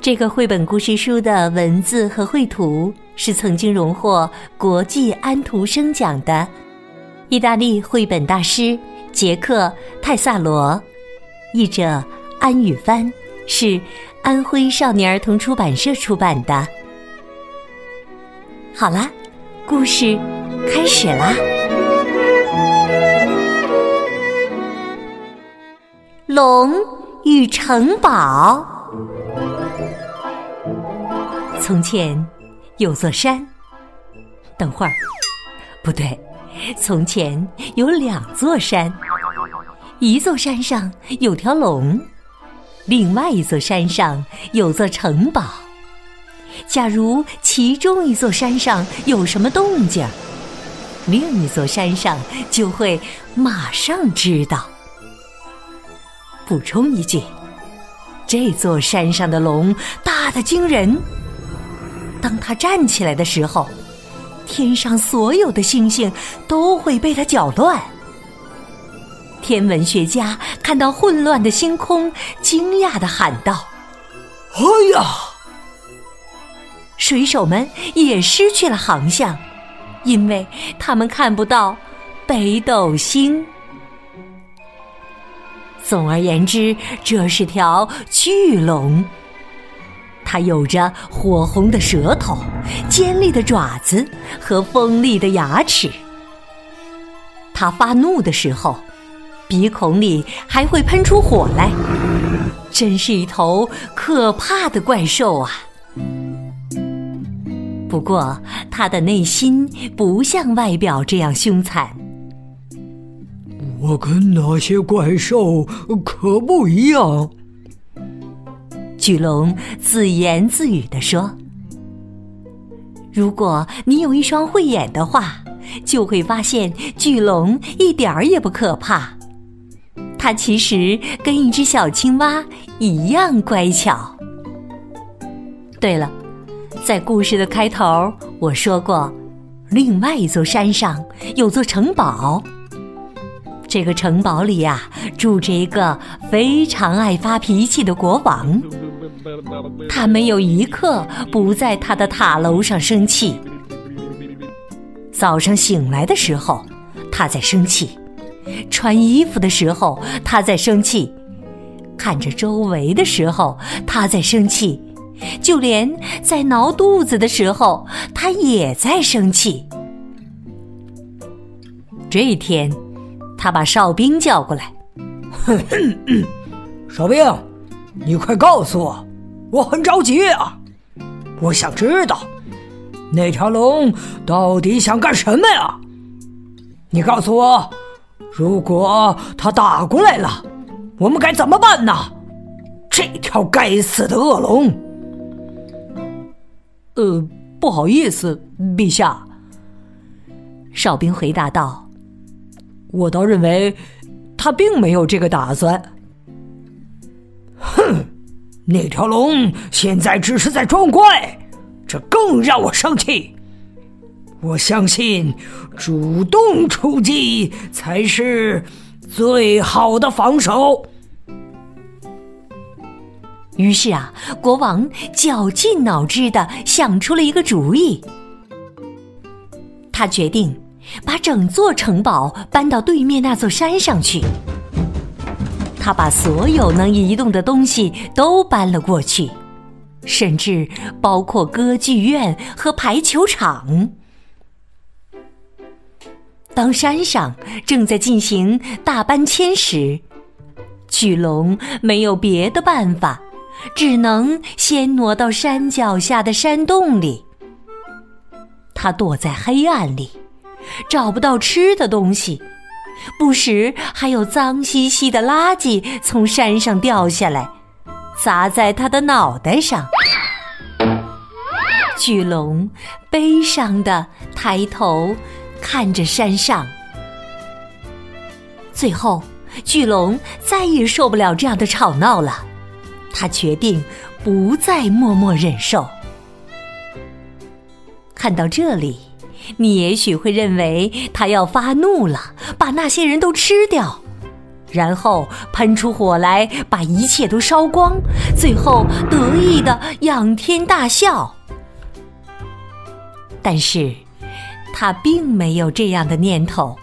这个绘本故事书的文字和绘图是曾经荣获国际安徒生奖的意大利绘本大师杰克泰萨罗，译者安宇帆，是。安徽少年儿童出版社出版的。好啦，故事开始啦！龙与城堡。从前有座山。等会儿，不对，从前有两座山。一座山上有条龙。另外一座山上有座城堡。假如其中一座山上有什么动静，另一座山上就会马上知道。补充一句：这座山上的龙大的惊人。当他站起来的时候，天上所有的星星都会被他搅乱。天文学家看到混乱的星空，惊讶的喊道：“哎呀！”水手们也失去了航向，因为他们看不到北斗星。总而言之，这是条巨龙。它有着火红的舌头、尖利的爪子和锋利的牙齿。它发怒的时候。鼻孔里还会喷出火来，真是一头可怕的怪兽啊！不过，他的内心不像外表这样凶残。我跟那些怪兽可不一样。巨龙自言自语地说：“如果你有一双慧眼的话，就会发现巨龙一点儿也不可怕。”它其实跟一只小青蛙一样乖巧。对了，在故事的开头我说过，另外一座山上有座城堡。这个城堡里呀，住着一个非常爱发脾气的国王。他没有一刻不在他的塔楼上生气。早上醒来的时候，他在生气。穿衣服的时候，他在生气；看着周围的时候，他在生气；就连在挠肚子的时候，他也在生气。这一天，他把哨兵叫过来：“ 哨兵，你快告诉我，我很着急啊！我想知道那条龙到底想干什么呀？你告诉我。”如果他打过来了，我们该怎么办呢？这条该死的恶龙！呃，不好意思，陛下。哨兵回答道：“我倒认为他并没有这个打算。”哼，那条龙现在只是在装乖，这更让我生气。我相信，主动出击才是最好的防守。于是啊，国王绞尽脑汁的想出了一个主意。他决定把整座城堡搬到对面那座山上去。他把所有能移动的东西都搬了过去，甚至包括歌剧院和排球场。当山上正在进行大搬迁时，巨龙没有别的办法，只能先挪到山脚下的山洞里。他躲在黑暗里，找不到吃的东西，不时还有脏兮兮的垃圾从山上掉下来，砸在他的脑袋上。巨龙悲伤的抬头看着山上，最后，巨龙再也受不了这样的吵闹了，他决定不再默默忍受。看到这里，你也许会认为他要发怒了，把那些人都吃掉。然后喷出火来，把一切都烧光，最后得意的仰天大笑。但是，他并没有这样的念头，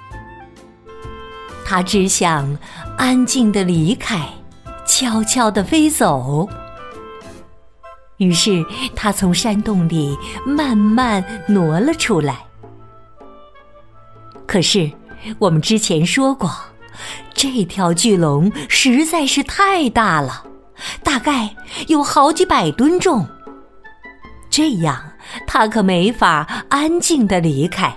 他只想安静的离开，悄悄的飞走。于是，他从山洞里慢慢挪了出来。可是，我们之前说过。这条巨龙实在是太大了，大概有好几百吨重。这样，它可没法安静的离开。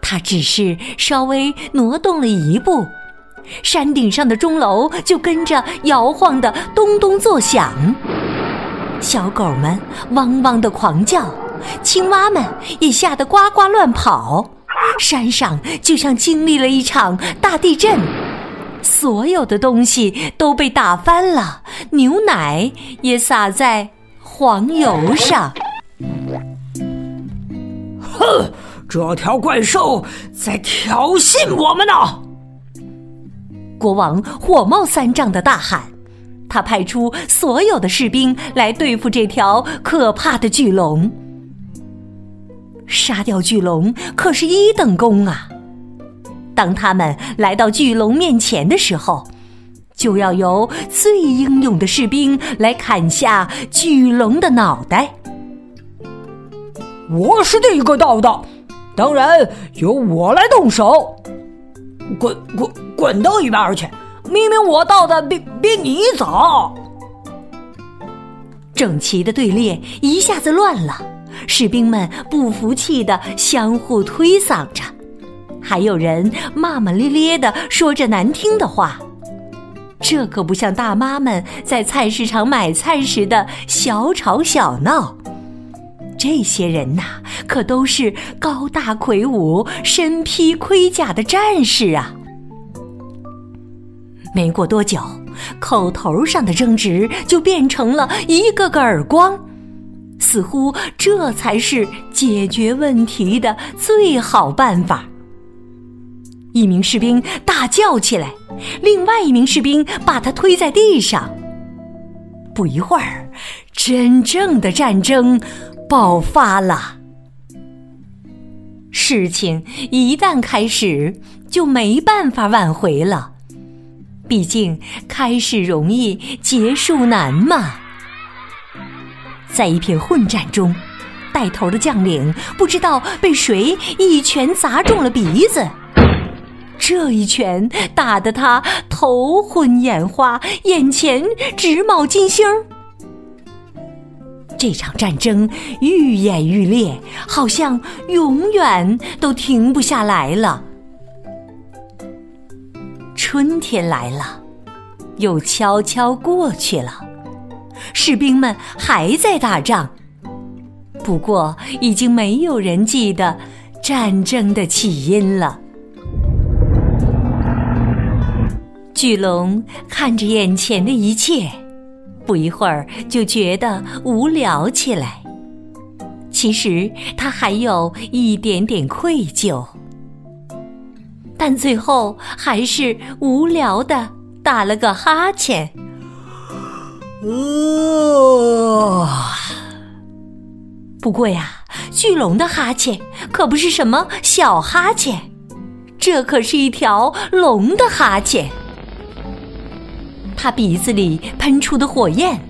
它只是稍微挪动了一步，山顶上的钟楼就跟着摇晃的咚咚作响，小狗们汪汪的狂叫，青蛙们也吓得呱呱乱跑。山上就像经历了一场大地震，所有的东西都被打翻了，牛奶也洒在黄油上。哼，这条怪兽在挑衅我们呢！国王火冒三丈的大喊，他派出所有的士兵来对付这条可怕的巨龙。杀掉巨龙可是一等功啊！当他们来到巨龙面前的时候，就要由最英勇的士兵来砍下巨龙的脑袋。我是第一个到的，当然由我来动手。滚滚滚到一边去！明明我到的比比你早。整齐的队列一下子乱了。士兵们不服气的相互推搡着，还有人骂骂咧咧的说着难听的话。这可不像大妈们在菜市场买菜时的小吵小闹。这些人呐，可都是高大魁梧、身披盔甲的战士啊！没过多久，口头上的争执就变成了一个个耳光。似乎这才是解决问题的最好办法。一名士兵大叫起来，另外一名士兵把他推在地上。不一会儿，真正的战争爆发了。事情一旦开始，就没办法挽回了。毕竟开始容易，结束难嘛。在一片混战中，带头的将领不知道被谁一拳砸中了鼻子，这一拳打得他头昏眼花，眼前直冒金星儿。这场战争愈演愈烈，好像永远都停不下来了。春天来了，又悄悄过去了。士兵们还在打仗，不过已经没有人记得战争的起因了。巨龙看着眼前的一切，不一会儿就觉得无聊起来。其实他还有一点点愧疚，但最后还是无聊的打了个哈欠。呃，不过呀，巨龙的哈欠可不是什么小哈欠，这可是一条龙的哈欠。它鼻子里喷出的火焰，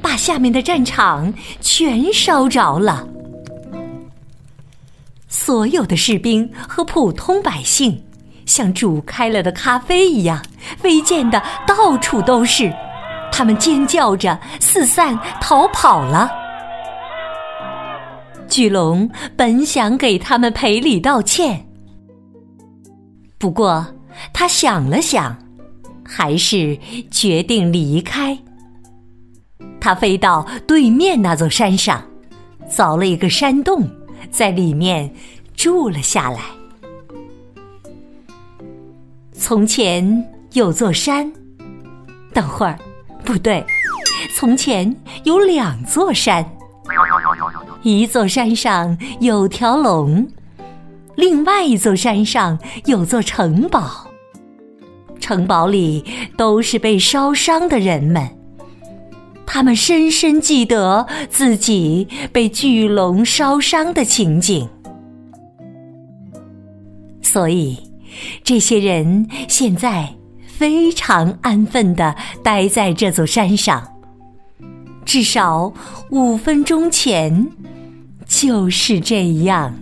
把下面的战场全烧着了。所有的士兵和普通百姓，像煮开了的咖啡一样，飞溅的到处都是。他们尖叫着四散逃跑了。巨龙本想给他们赔礼道歉，不过他想了想，还是决定离开。他飞到对面那座山上，凿了一个山洞，在里面住了下来。从前有座山，等会儿，不对，从前有两座山。一座山上有条龙，另外一座山上有座城堡。城堡里都是被烧伤的人们，他们深深记得自己被巨龙烧伤的情景，所以这些人现在非常安分的待在这座山上。至少五分钟前就是这样。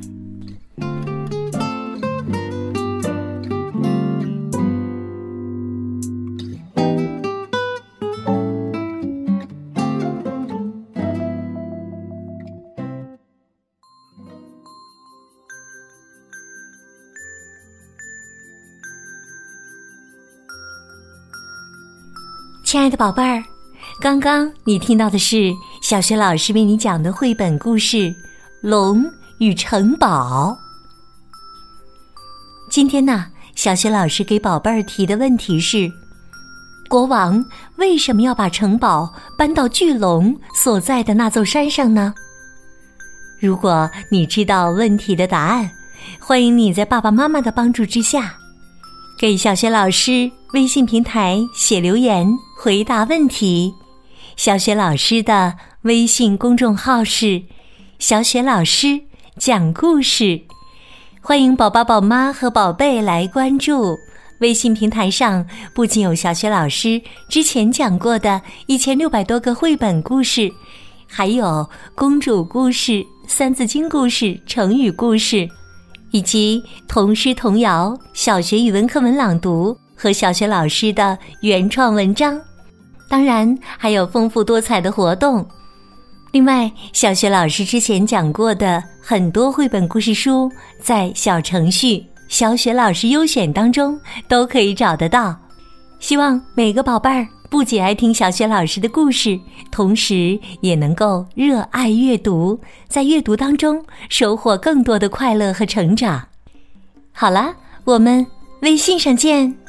亲爱的宝贝儿。刚刚你听到的是小学老师为你讲的绘本故事《龙与城堡》。今天呢，小学老师给宝贝儿提的问题是：国王为什么要把城堡搬到巨龙所在的那座山上呢？如果你知道问题的答案，欢迎你在爸爸妈妈的帮助之下，给小学老师微信平台写留言回答问题。小雪老师的微信公众号是“小雪老师讲故事”，欢迎宝宝、宝妈和宝贝来关注。微信平台上不仅有小雪老师之前讲过的一千六百多个绘本故事，还有公主故事、三字经故事、成语故事，以及童诗童谣、小学语文课文朗读和小学老师的原创文章。当然还有丰富多彩的活动。另外，小学老师之前讲过的很多绘本故事书，在小程序“小雪老师优选”当中都可以找得到。希望每个宝贝儿不仅爱听小学老师的故事，同时也能够热爱阅读，在阅读当中收获更多的快乐和成长。好了，我们微信上见。